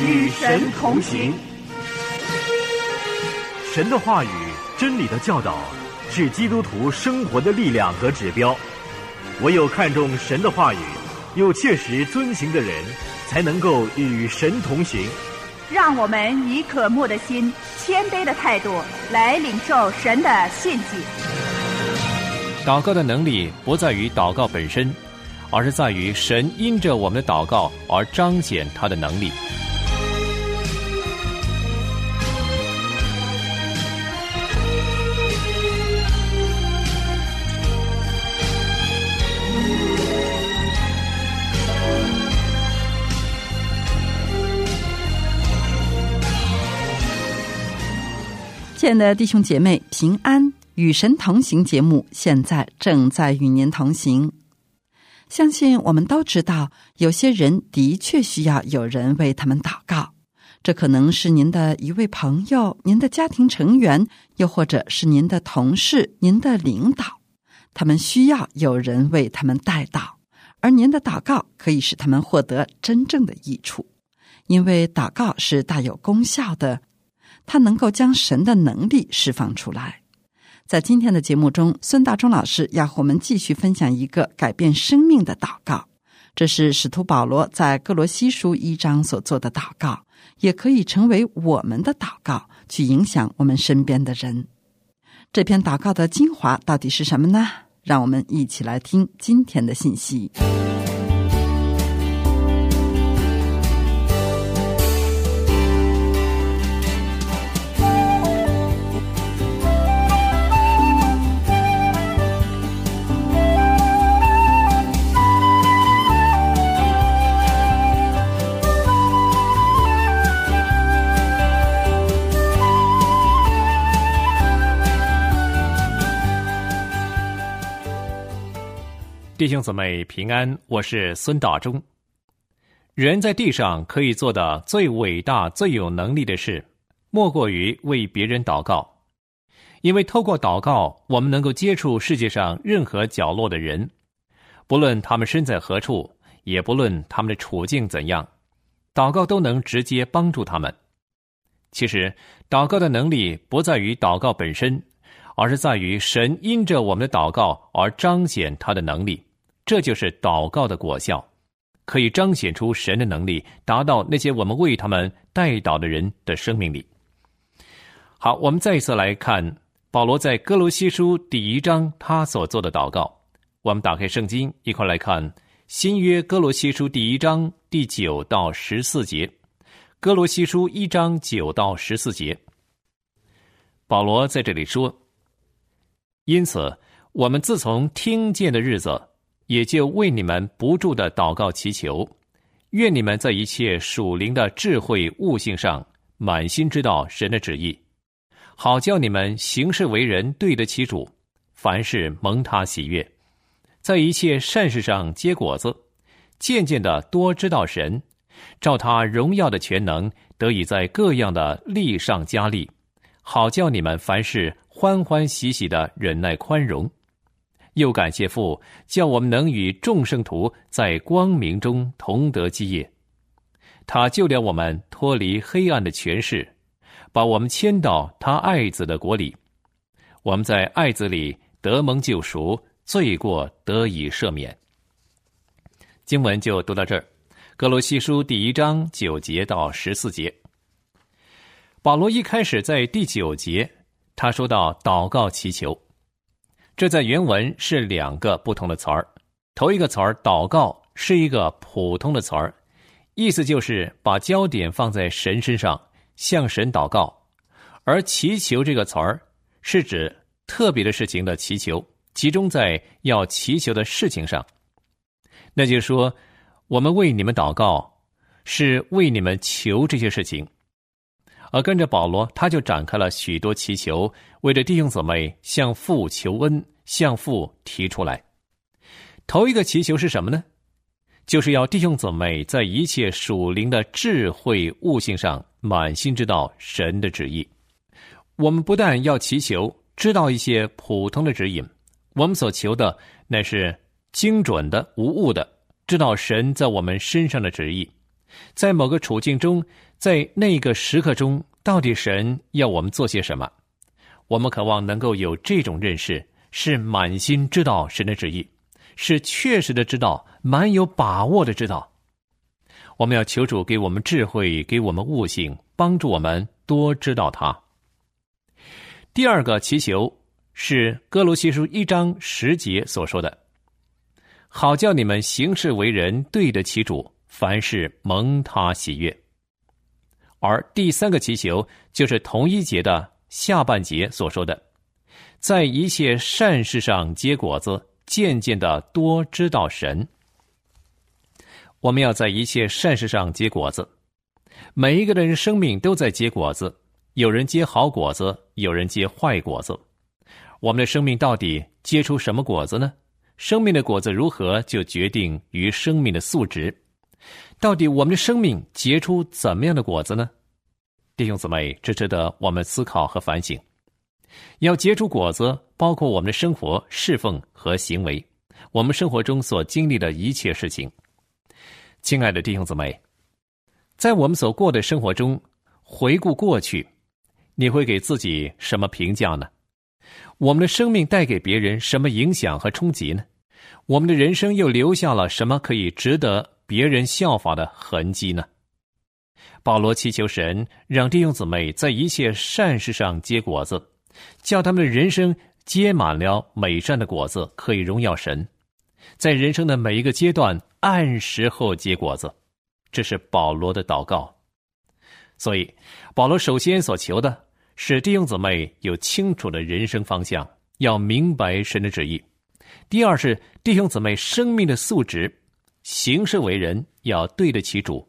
与神同行。神的话语、真理的教导，是基督徒生活的力量和指标。唯有看重神的话语，又切实遵行的人，才能够与神同行。让我们以渴慕的心、谦卑的态度来领受神的信息。祷告的能力不在于祷告本身，而是在于神因着我们的祷告而彰显他的能力。亲爱的弟兄姐妹，平安与神同行节目现在正在与您同行。相信我们都知道，有些人的确需要有人为他们祷告。这可能是您的一位朋友、您的家庭成员，又或者是您的同事、您的领导。他们需要有人为他们代祷，而您的祷告可以使他们获得真正的益处，因为祷告是大有功效的。他能够将神的能力释放出来。在今天的节目中，孙大中老师要和我们继续分享一个改变生命的祷告。这是使徒保罗在哥罗西书一章所做的祷告，也可以成为我们的祷告，去影响我们身边的人。这篇祷告的精华到底是什么呢？让我们一起来听今天的信息。兄姊妹平安，我是孙大中。人在地上可以做的最伟大、最有能力的事，莫过于为别人祷告。因为透过祷告，我们能够接触世界上任何角落的人，不论他们身在何处，也不论他们的处境怎样，祷告都能直接帮助他们。其实，祷告的能力不在于祷告本身，而是在于神因着我们的祷告而彰显他的能力。这就是祷告的果效，可以彰显出神的能力，达到那些我们为他们代祷的人的生命里。好，我们再一次来看保罗在哥罗西书第一章他所做的祷告。我们打开圣经，一块来看新约哥罗西书第一章第九到十四节。哥罗西书一章九到十四节，保罗在这里说：“因此，我们自从听见的日子。”也就为你们不住的祷告祈求，愿你们在一切属灵的智慧悟性上满心知道神的旨意，好叫你们行事为人对得起主，凡事蒙他喜悦，在一切善事上结果子，渐渐的多知道神，照他荣耀的全能得以在各样的力上加力，好叫你们凡事欢欢喜喜的忍耐宽容。又感谢父，叫我们能与众圣徒在光明中同得基业。他救了我们脱离黑暗的权势，把我们迁到他爱子的国里。我们在爱子里得蒙救赎，罪过得以赦免。经文就读到这儿，《格罗西书》第一章九节到十四节。保罗一开始在第九节，他说到祷告祈求。这在原文是两个不同的词儿。头一个词儿“祷告”是一个普通的词儿，意思就是把焦点放在神身上，向神祷告；而“祈求”这个词儿是指特别的事情的祈求，集中在要祈求的事情上。那就说，我们为你们祷告，是为你们求这些事情。而跟着保罗，他就展开了许多祈求，为着弟兄姊妹向父求恩，向父提出来。头一个祈求是什么呢？就是要弟兄姊妹在一切属灵的智慧悟性上满心知道神的旨意。我们不但要祈求知道一些普通的指引，我们所求的乃是精准的、无误的，知道神在我们身上的旨意，在某个处境中，在那个时刻中，到底神要我们做些什么？我们渴望能够有这种认识，是满心知道神的旨意，是确实的知道，满有把握的知道。我们要求主给我们智慧，给我们悟性，帮助我们多知道他。第二个祈求是哥罗西书一章十节所说的：“好叫你们行事为人对得起主，凡事蒙他喜悦。”而第三个祈求就是同一节的。下半节所说的，在一切善事上结果子，渐渐的多知道神。我们要在一切善事上结果子。每一个人生命都在结果子，有人结好果子，有人结坏果子。我们的生命到底结出什么果子呢？生命的果子如何，就决定于生命的素质。到底我们的生命结出怎么样的果子呢？弟兄姊妹，这值得我们思考和反省。要结出果子，包括我们的生活、侍奉和行为，我们生活中所经历的一切事情。亲爱的弟兄姊妹，在我们所过的生活中，回顾过去，你会给自己什么评价呢？我们的生命带给别人什么影响和冲击呢？我们的人生又留下了什么可以值得别人效法的痕迹呢？保罗祈求神让弟兄姊妹在一切善事上结果子，叫他们的人生结满了美善的果子，可以荣耀神。在人生的每一个阶段，按时候结果子，这是保罗的祷告。所以，保罗首先所求的是弟兄姊妹有清楚的人生方向，要明白神的旨意；第二是弟兄姊妹生命的素质，行事为人要对得起主。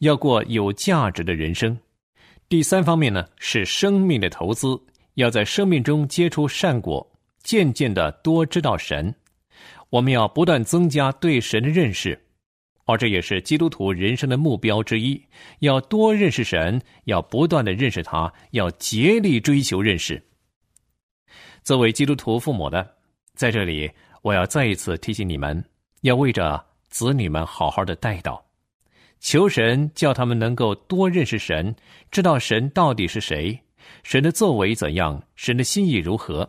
要过有价值的人生。第三方面呢，是生命的投资，要在生命中结出善果，渐渐的多知道神。我们要不断增加对神的认识，而这也是基督徒人生的目标之一。要多认识神，要不断的认识他，要竭力追求认识。作为基督徒父母的，在这里，我要再一次提醒你们，要为着子女们好好的带祷。求神叫他们能够多认识神，知道神到底是谁，神的作为怎样，神的心意如何。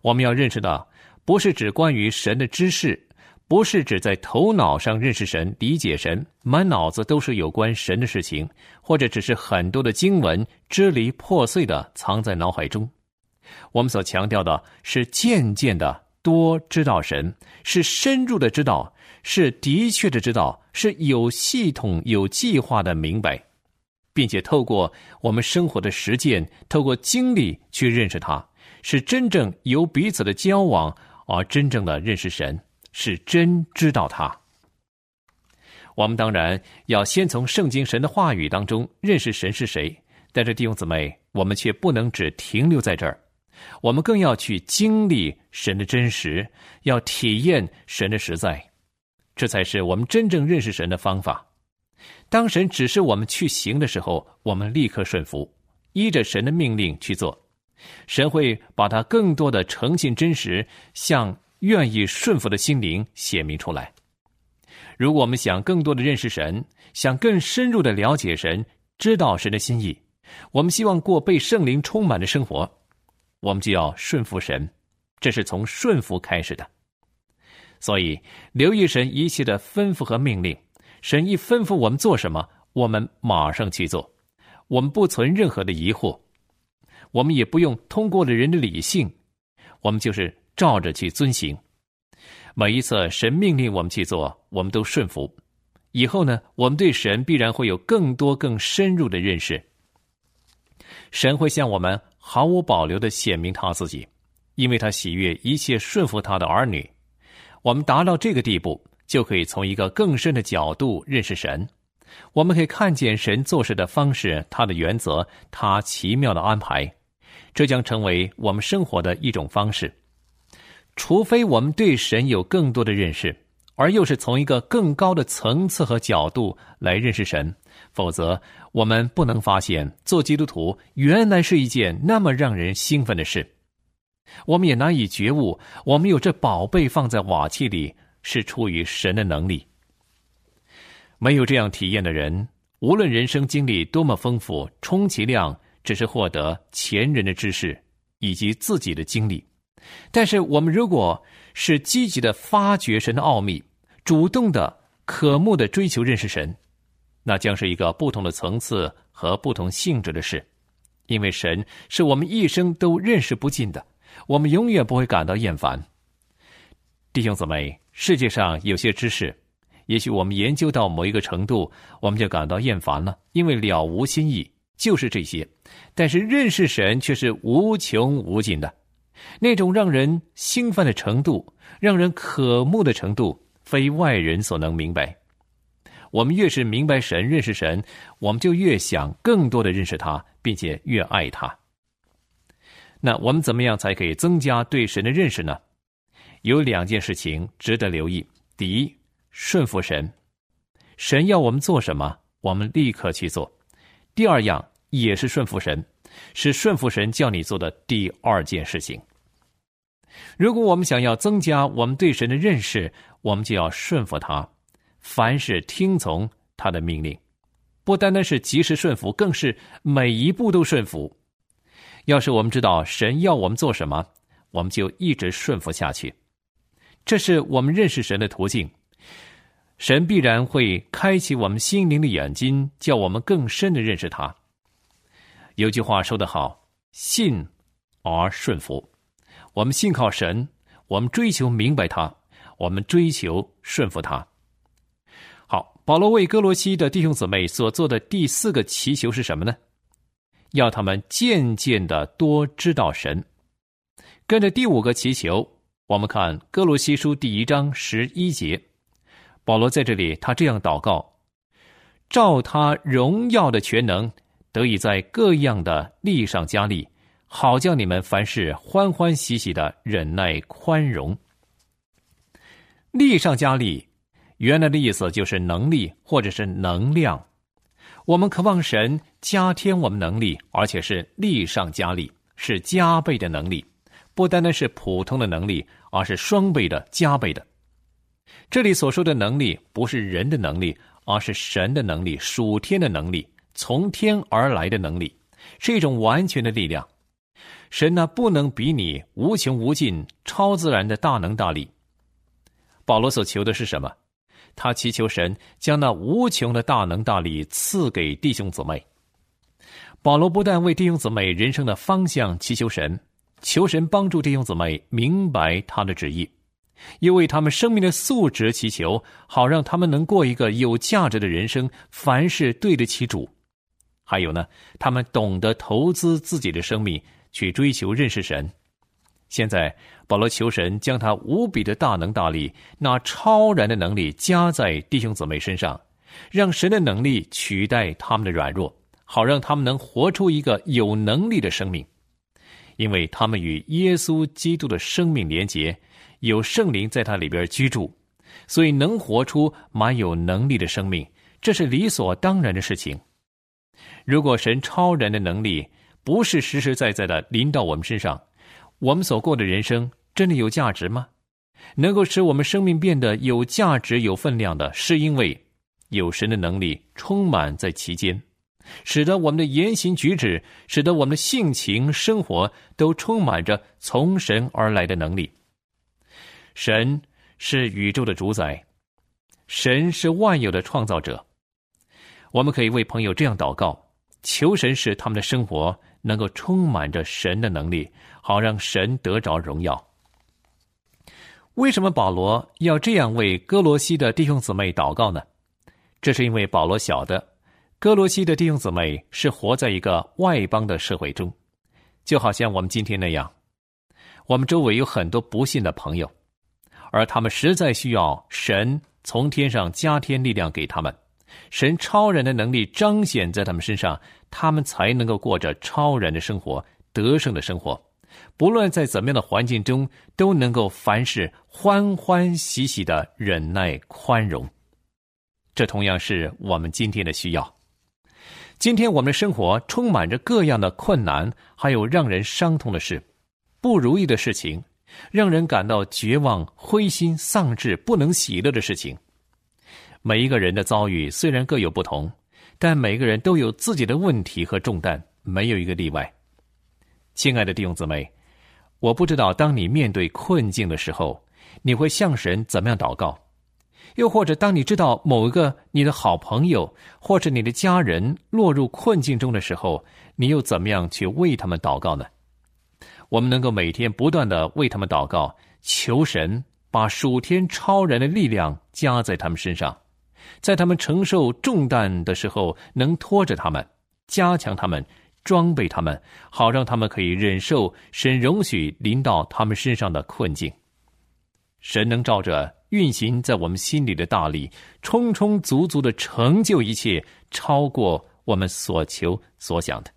我们要认识到，不是指关于神的知识，不是指在头脑上认识神、理解神，满脑子都是有关神的事情，或者只是很多的经文支离破碎的藏在脑海中。我们所强调的是渐渐的多知道神，是深入的知道。是的确的知道，是有系统、有计划的明白，并且透过我们生活的实践，透过经历去认识他，是真正由彼此的交往而真正的认识神，是真知道他。我们当然要先从圣经神的话语当中认识神是谁，但是弟兄姊妹，我们却不能只停留在这儿，我们更要去经历神的真实，要体验神的实在。这才是我们真正认识神的方法。当神指示我们去行的时候，我们立刻顺服，依着神的命令去做。神会把他更多的诚信真实，向愿意顺服的心灵显明出来。如果我们想更多的认识神，想更深入的了解神，知道神的心意，我们希望过被圣灵充满的生活，我们就要顺服神。这是从顺服开始的。所以，留意神一切的吩咐和命令。神一吩咐我们做什么，我们马上去做。我们不存任何的疑惑，我们也不用通过了人的理性，我们就是照着去遵行。每一次神命令我们去做，我们都顺服。以后呢，我们对神必然会有更多、更深入的认识。神会向我们毫无保留的显明他自己，因为他喜悦一切顺服他的儿女。我们达到这个地步，就可以从一个更深的角度认识神。我们可以看见神做事的方式，他的原则，他奇妙的安排，这将成为我们生活的一种方式。除非我们对神有更多的认识，而又是从一个更高的层次和角度来认识神，否则我们不能发现做基督徒原来是一件那么让人兴奋的事。我们也难以觉悟，我们有这宝贝放在瓦器里，是出于神的能力。没有这样体验的人，无论人生经历多么丰富，充其量只是获得前人的知识以及自己的经历。但是，我们如果是积极的发掘神的奥秘，主动的、渴慕的追求认识神，那将是一个不同的层次和不同性质的事。因为神是我们一生都认识不尽的，我们永远不会感到厌烦。弟兄姊妹，世界上有些知识，也许我们研究到某一个程度，我们就感到厌烦了，因为了无新意，就是这些。但是认识神却是无穷无尽的。那种让人兴奋的程度，让人渴慕的程度，非外人所能明白。我们越是明白神、认识神，我们就越想更多的认识他，并且越爱他。那我们怎么样才可以增加对神的认识呢？有两件事情值得留意：第一，顺服神，神要我们做什么，我们立刻去做；第二样也是顺服神，是顺服神叫你做的第二件事情。如果我们想要增加我们对神的认识，我们就要顺服他，凡事听从他的命令，不单单是及时顺服，更是每一步都顺服。要是我们知道神要我们做什么，我们就一直顺服下去。这是我们认识神的途径。神必然会开启我们心灵的眼睛，叫我们更深的认识他。有句话说得好：“信而顺服。”我们信靠神，我们追求明白他，我们追求顺服他。好，保罗为哥罗西的弟兄姊妹所做的第四个祈求是什么呢？要他们渐渐的多知道神。跟着第五个祈求，我们看哥罗西书第一章十一节，保罗在这里他这样祷告：照他荣耀的全能，得以在各样的力上加力。好叫你们凡事欢欢喜喜的忍耐宽容。力上加力，原来的意思就是能力或者是能量。我们渴望神加添我们能力，而且是力上加力，是加倍的能力，不单单是普通的能力，而是双倍的、加倍的。这里所说的能力，不是人的能力，而是神的能力，属天的能力，从天而来的能力，是一种完全的力量。神那不能比拟、无穷无尽、超自然的大能大力。保罗所求的是什么？他祈求神将那无穷的大能大力赐给弟兄姊妹。保罗不但为弟兄姊妹人生的方向祈求神，求神帮助弟兄姊妹明白他的旨意，又为他们生命的素质祈求，好让他们能过一个有价值的人生，凡事对得起主。还有呢，他们懂得投资自己的生命。去追求认识神。现在保罗求神将他无比的大能大力，那超然的能力加在弟兄姊妹身上，让神的能力取代他们的软弱，好让他们能活出一个有能力的生命。因为他们与耶稣基督的生命连结，有圣灵在他里边居住，所以能活出蛮有能力的生命，这是理所当然的事情。如果神超然的能力，不是实实在在的临到我们身上，我们所过的人生真的有价值吗？能够使我们生命变得有价值、有分量的，是因为有神的能力充满在其间，使得我们的言行举止，使得我们的性情生活都充满着从神而来的能力。神是宇宙的主宰，神是万有的创造者。我们可以为朋友这样祷告，求神使他们的生活。能够充满着神的能力，好让神得着荣耀。为什么保罗要这样为哥罗西的弟兄姊妹祷告呢？这是因为保罗晓得，哥罗西的弟兄姊妹是活在一个外邦的社会中，就好像我们今天那样，我们周围有很多不信的朋友，而他们实在需要神从天上加添力量给他们。神超人的能力彰显在他们身上，他们才能够过着超人的生活、得胜的生活。不论在怎么样的环境中，都能够凡事欢欢喜喜的忍耐宽容。这同样是我们今天的需要。今天我们的生活充满着各样的困难，还有让人伤痛的事、不如意的事情，让人感到绝望、灰心、丧志、不能喜乐的事情。每一个人的遭遇虽然各有不同，但每个人都有自己的问题和重担，没有一个例外。亲爱的弟兄姊妹，我不知道当你面对困境的时候，你会向神怎么样祷告？又或者当你知道某一个你的好朋友或者你的家人落入困境中的时候，你又怎么样去为他们祷告呢？我们能够每天不断的为他们祷告，求神把属天超然的力量加在他们身上，在他们承受重担的时候，能拖着他们，加强他们。装备他们，好让他们可以忍受神容许临到他们身上的困境。神能照着运行在我们心里的大力，充充足足的成就一切，超过我们所求所想的。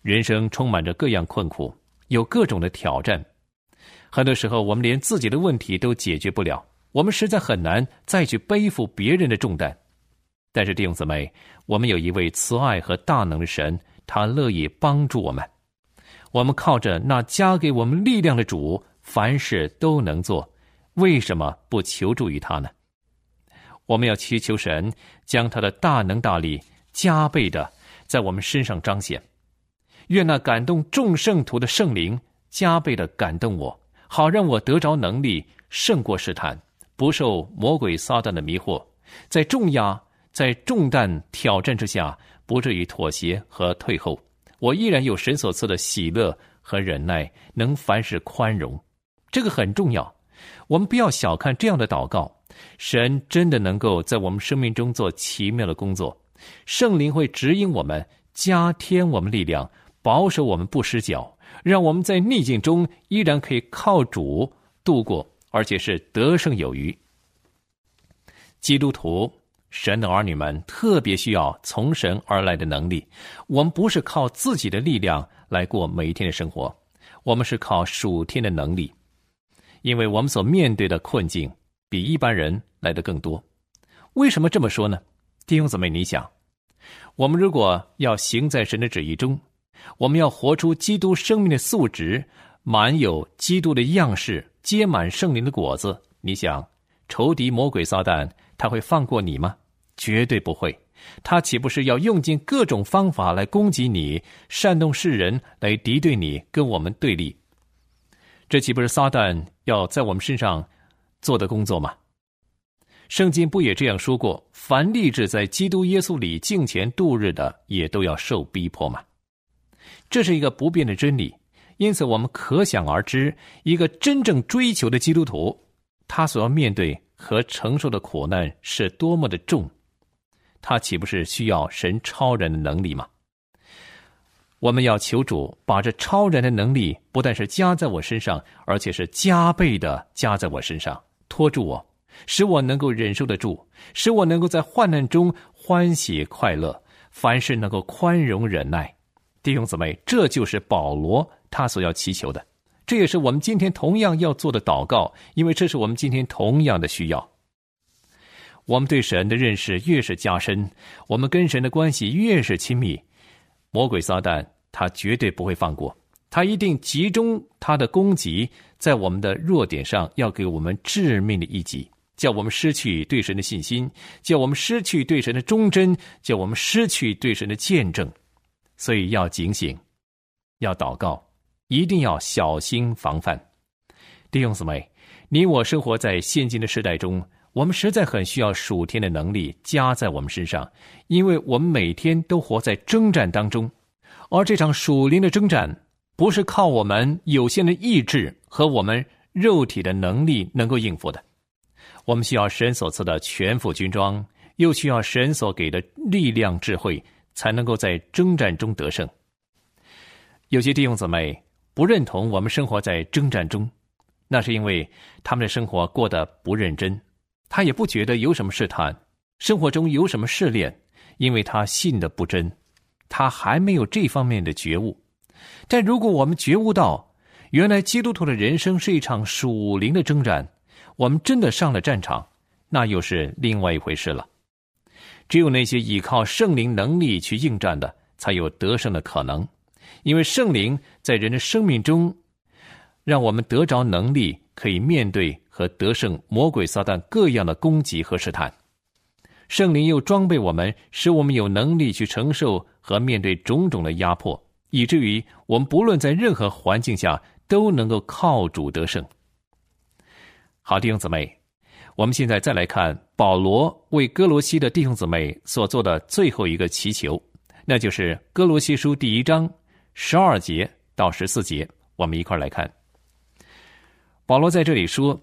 人生充满着各样困苦，有各种的挑战。很多时候，我们连自己的问题都解决不了，我们实在很难再去背负别人的重担。但是弟兄姊妹，我们有一位慈爱和大能的神。他乐意帮助我们，我们靠着那加给我们力量的主，凡事都能做。为什么不求助于他呢？我们要祈求神将他的大能大力加倍的在我们身上彰显。愿那感动众圣徒的圣灵加倍的感动我，好让我得着能力胜过试探，不受魔鬼撒旦的迷惑，在重压、在重担挑战之下。不至于妥协和退后，我依然有神所赐的喜乐和忍耐，能凡事宽容，这个很重要。我们不要小看这样的祷告，神真的能够在我们生命中做奇妙的工作。圣灵会指引我们，加添我们力量，保守我们不失脚，让我们在逆境中依然可以靠主度过，而且是得胜有余。基督徒。神的儿女们特别需要从神而来的能力。我们不是靠自己的力量来过每一天的生活，我们是靠属天的能力。因为我们所面对的困境比一般人来的更多。为什么这么说呢？弟兄姊妹，你想，我们如果要行在神的旨意中，我们要活出基督生命的素质，满有基督的样式，结满圣灵的果子，你想，仇敌魔鬼撒旦他会放过你吗？绝对不会，他岂不是要用尽各种方法来攻击你，煽动世人来敌对你，跟我们对立？这岂不是撒旦要在我们身上做的工作吗？圣经不也这样说过？凡立志在基督耶稣里敬虔度日的，也都要受逼迫吗？这是一个不变的真理，因此我们可想而知，一个真正追求的基督徒，他所要面对和承受的苦难是多么的重。他岂不是需要神超人的能力吗？我们要求主把这超人的能力不但是加在我身上，而且是加倍的加在我身上，托住我，使我能够忍受得住，使我能够在患难中欢喜快乐，凡事能够宽容忍耐。弟兄姊妹，这就是保罗他所要祈求的，这也是我们今天同样要做的祷告，因为这是我们今天同样的需要。我们对神的认识越是加深，我们跟神的关系越是亲密，魔鬼撒旦他绝对不会放过，他一定集中他的攻击在我们的弱点上，要给我们致命的一击，叫我们失去对神的信心，叫我们失去对神的忠贞，叫我们失去对神的见证。所以要警醒，要祷告，一定要小心防范。弟兄姊妹，你我生活在现今的时代中。我们实在很需要属天的能力加在我们身上，因为我们每天都活在征战当中，而这场属灵的征战不是靠我们有限的意志和我们肉体的能力能够应付的。我们需要神所赐的全副军装，又需要神所给的力量、智慧，才能够在征战中得胜。有些弟兄姊妹不认同我们生活在征战中，那是因为他们的生活过得不认真。他也不觉得有什么试探，生活中有什么试炼，因为他信的不真，他还没有这方面的觉悟。但如果我们觉悟到，原来基督徒的人生是一场属灵的征战，我们真的上了战场，那又是另外一回事了。只有那些依靠圣灵能力去应战的，才有得胜的可能，因为圣灵在人的生命中，让我们得着能力，可以面对。和得胜魔鬼撒旦各样的攻击和试探。圣灵又装备我们，使我们有能力去承受和面对种种的压迫，以至于我们不论在任何环境下都能够靠主得胜。好，弟兄姊妹，我们现在再来看保罗为哥罗西的弟兄姊妹所做的最后一个祈求，那就是哥罗西书第一章十二节到十四节。我们一块来看，保罗在这里说：“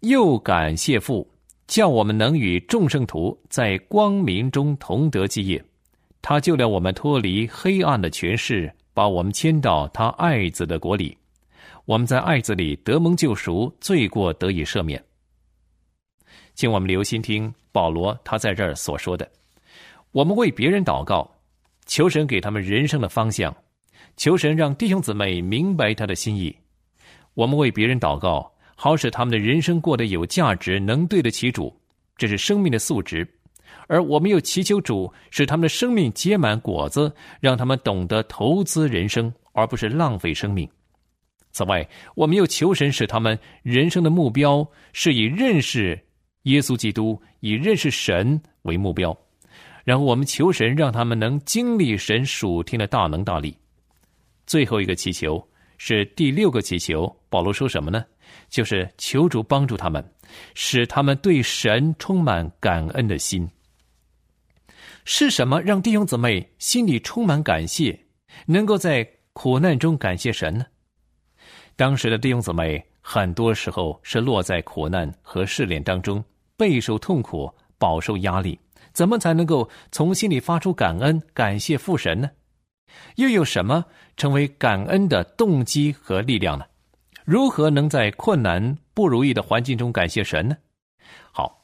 又感谢父。”叫我们能与众圣徒在光明中同得基业，他救了我们脱离黑暗的权势，把我们迁到他爱子的国里。我们在爱子里得蒙救赎，罪过得以赦免。请我们留心听保罗他在这儿所说的：我们为别人祷告，求神给他们人生的方向，求神让弟兄姊妹明白他的心意。我们为别人祷告。好使他们的人生过得有价值，能对得起主，这是生命的素质。而我们又祈求主，使他们的生命结满果子，让他们懂得投资人生，而不是浪费生命。此外，我们又求神，使他们人生的目标是以认识耶稣基督、以认识神为目标。然后，我们求神，让他们能经历神属天的大能大力。最后一个祈求是第六个祈求，保罗说什么呢？就是求主帮助他们，使他们对神充满感恩的心。是什么让弟兄姊妹心里充满感谢，能够在苦难中感谢神呢？当时的弟兄姊妹很多时候是落在苦难和试炼当中，备受痛苦，饱受压力。怎么才能够从心里发出感恩、感谢父神呢？又有什么成为感恩的动机和力量呢？如何能在困难不如意的环境中感谢神呢？好，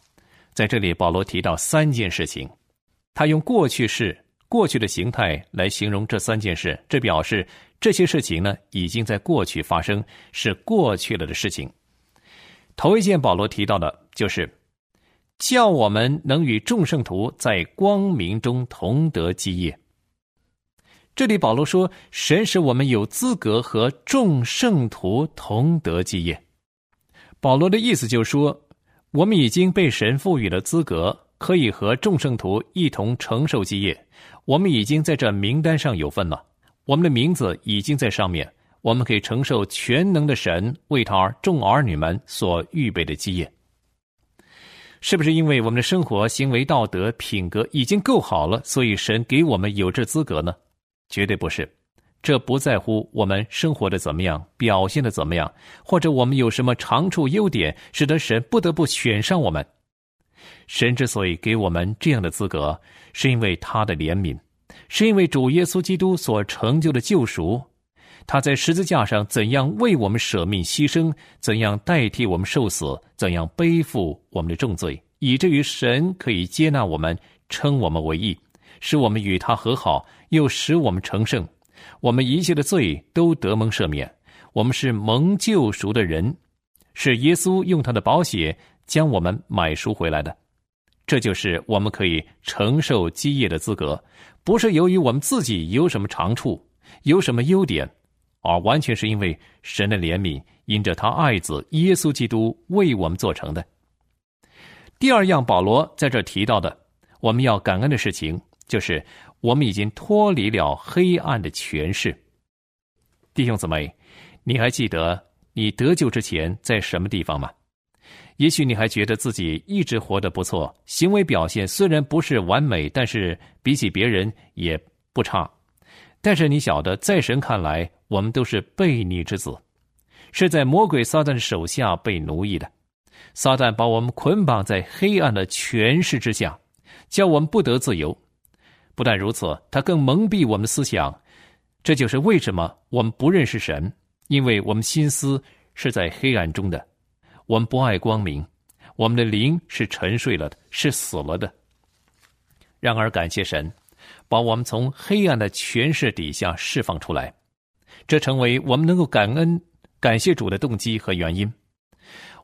在这里保罗提到三件事情，他用过去式、过去的形态来形容这三件事，这表示这些事情呢已经在过去发生，是过去了的事情。头一件保罗提到的就是叫我们能与众圣徒在光明中同得基业。这里保罗说：“神使我们有资格和众圣徒同得基业。”保罗的意思就是说，我们已经被神赋予了资格，可以和众圣徒一同承受基业。我们已经在这名单上有份了，我们的名字已经在上面，我们可以承受全能的神为他众儿女们所预备的基业。是不是因为我们的生活、行为、道德、品格已经够好了，所以神给我们有这资格呢？绝对不是，这不在乎我们生活的怎么样，表现的怎么样，或者我们有什么长处优点，使得神不得不选上我们。神之所以给我们这样的资格，是因为他的怜悯，是因为主耶稣基督所成就的救赎。他在十字架上怎样为我们舍命牺牲，怎样代替我们受死，怎样背负我们的重罪，以至于神可以接纳我们，称我们为义。使我们与他和好，又使我们成圣，我们一切的罪都得蒙赦免。我们是蒙救赎的人，是耶稣用他的宝血将我们买赎回来的。这就是我们可以承受基业的资格，不是由于我们自己有什么长处、有什么优点，而完全是因为神的怜悯，因着他爱子耶稣基督为我们做成的。第二样，保罗在这提到的，我们要感恩的事情。就是我们已经脱离了黑暗的权势，弟兄姊妹，你还记得你得救之前在什么地方吗？也许你还觉得自己一直活得不错，行为表现虽然不是完美，但是比起别人也不差。但是你晓得，在神看来，我们都是悖逆之子，是在魔鬼撒旦手下被奴役的。撒旦把我们捆绑在黑暗的权势之下，叫我们不得自由。不但如此，他更蒙蔽我们的思想，这就是为什么我们不认识神，因为我们心思是在黑暗中的，我们不爱光明，我们的灵是沉睡了的，是死了的。然而，感谢神，把我们从黑暗的权势底下释放出来，这成为我们能够感恩、感谢主的动机和原因。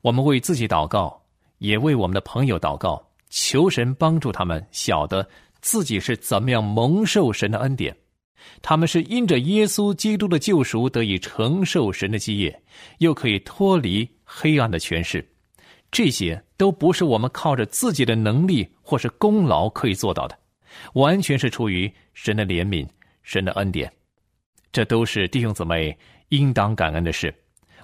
我们为自己祷告，也为我们的朋友祷告，求神帮助他们晓得。自己是怎么样蒙受神的恩典？他们是因着耶稣基督的救赎得以承受神的基业，又可以脱离黑暗的权势，这些都不是我们靠着自己的能力或是功劳可以做到的，完全是出于神的怜悯、神的恩典。这都是弟兄姊妹应当感恩的事。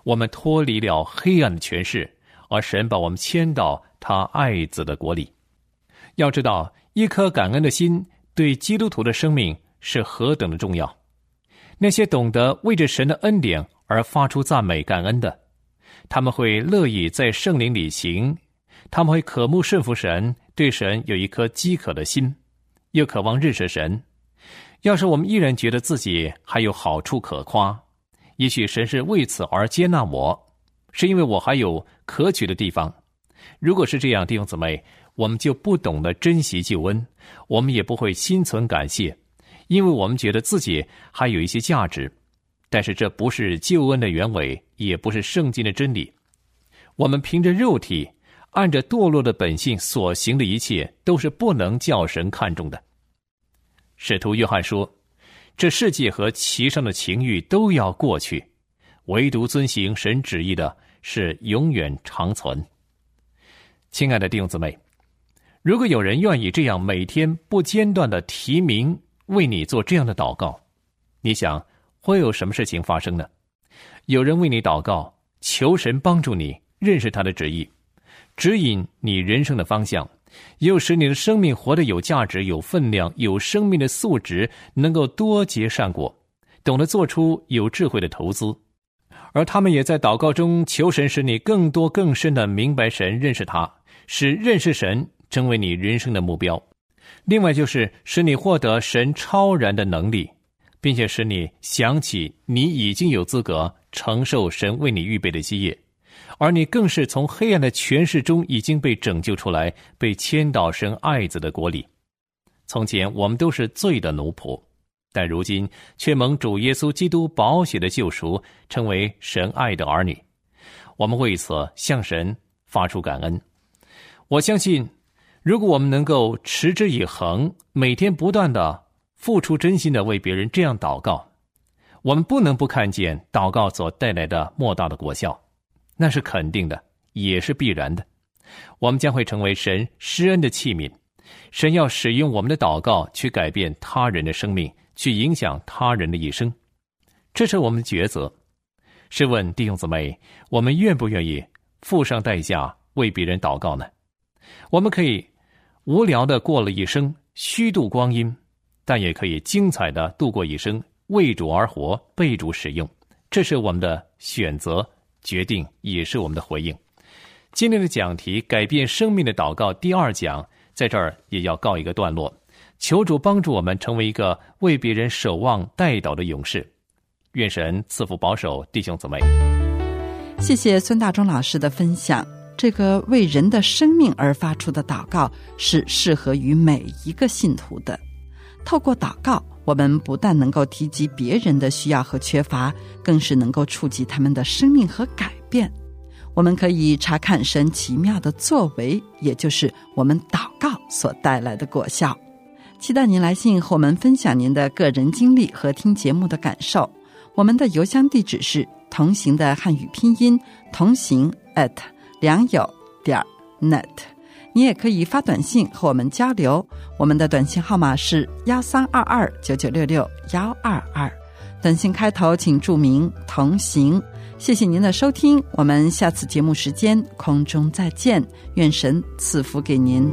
我们脱离了黑暗的权势，而神把我们迁到他爱子的国里。要知道，一颗感恩的心对基督徒的生命是何等的重要。那些懂得为着神的恩典而发出赞美感恩的。他们会乐意在圣灵里行，他们会渴慕顺服神，对神有一颗饥渴的心，又渴望认识神。要是我们依然觉得自己还有好处可夸，也许神是为此而接纳我，是因为我还有可取的地方。如果是这样，弟兄姊妹，我们就不懂得珍惜救恩，我们也不会心存感谢，因为我们觉得自己还有一些价值。但是这不是救恩的原委，也不是圣经的真理。我们凭着肉体，按着堕落的本性所行的一切，都是不能叫神看重的。使徒约翰说：“这世界和其上的情欲都要过去，唯独遵行神旨意的是永远长存。”亲爱的弟兄姊妹，如果有人愿意这样每天不间断的提名为你做这样的祷告，你想？会有什么事情发生呢？有人为你祷告，求神帮助你认识他的旨意，指引你人生的方向，又使你的生命活得有价值、有分量、有生命的素质，能够多结善果，懂得做出有智慧的投资。而他们也在祷告中求神，使你更多更深的明白神、认识他，使认识神成为你人生的目标。另外，就是使你获得神超然的能力。并且使你想起你已经有资格承受神为你预备的基业，而你更是从黑暗的权势中已经被拯救出来，被迁到神爱子的国里。从前我们都是罪的奴仆，但如今却蒙主耶稣基督宝血的救赎，成为神爱的儿女。我们为此向神发出感恩。我相信，如果我们能够持之以恒，每天不断的。付出真心的为别人这样祷告，我们不能不看见祷告所带来的莫大的果效，那是肯定的，也是必然的。我们将会成为神施恩的器皿，神要使用我们的祷告去改变他人的生命，去影响他人的一生，这是我们的抉择。试问弟兄姊妹，我们愿不愿意付上代价为别人祷告呢？我们可以无聊的过了一生，虚度光阴。但也可以精彩的度过一生，为主而活，被主使用，这是我们的选择、决定，也是我们的回应。今天的讲题《改变生命的祷告》第二讲，在这儿也要告一个段落。求主帮助我们成为一个为别人守望代祷的勇士。愿神赐福保守弟兄姊妹。谢谢孙大中老师的分享。这个为人的生命而发出的祷告，是适合于每一个信徒的。透过祷告，我们不但能够提及别人的需要和缺乏，更是能够触及他们的生命和改变。我们可以查看神奇妙的作为，也就是我们祷告所带来的果效。期待您来信和我们分享您的个人经历和听节目的感受。我们的邮箱地址是同行的汉语拼音同行 at 良友点 net。你也可以发短信和我们交流，我们的短信号码是幺三二二九九六六幺二二，短信开头请注明“同行”。谢谢您的收听，我们下次节目时间空中再见，愿神赐福给您。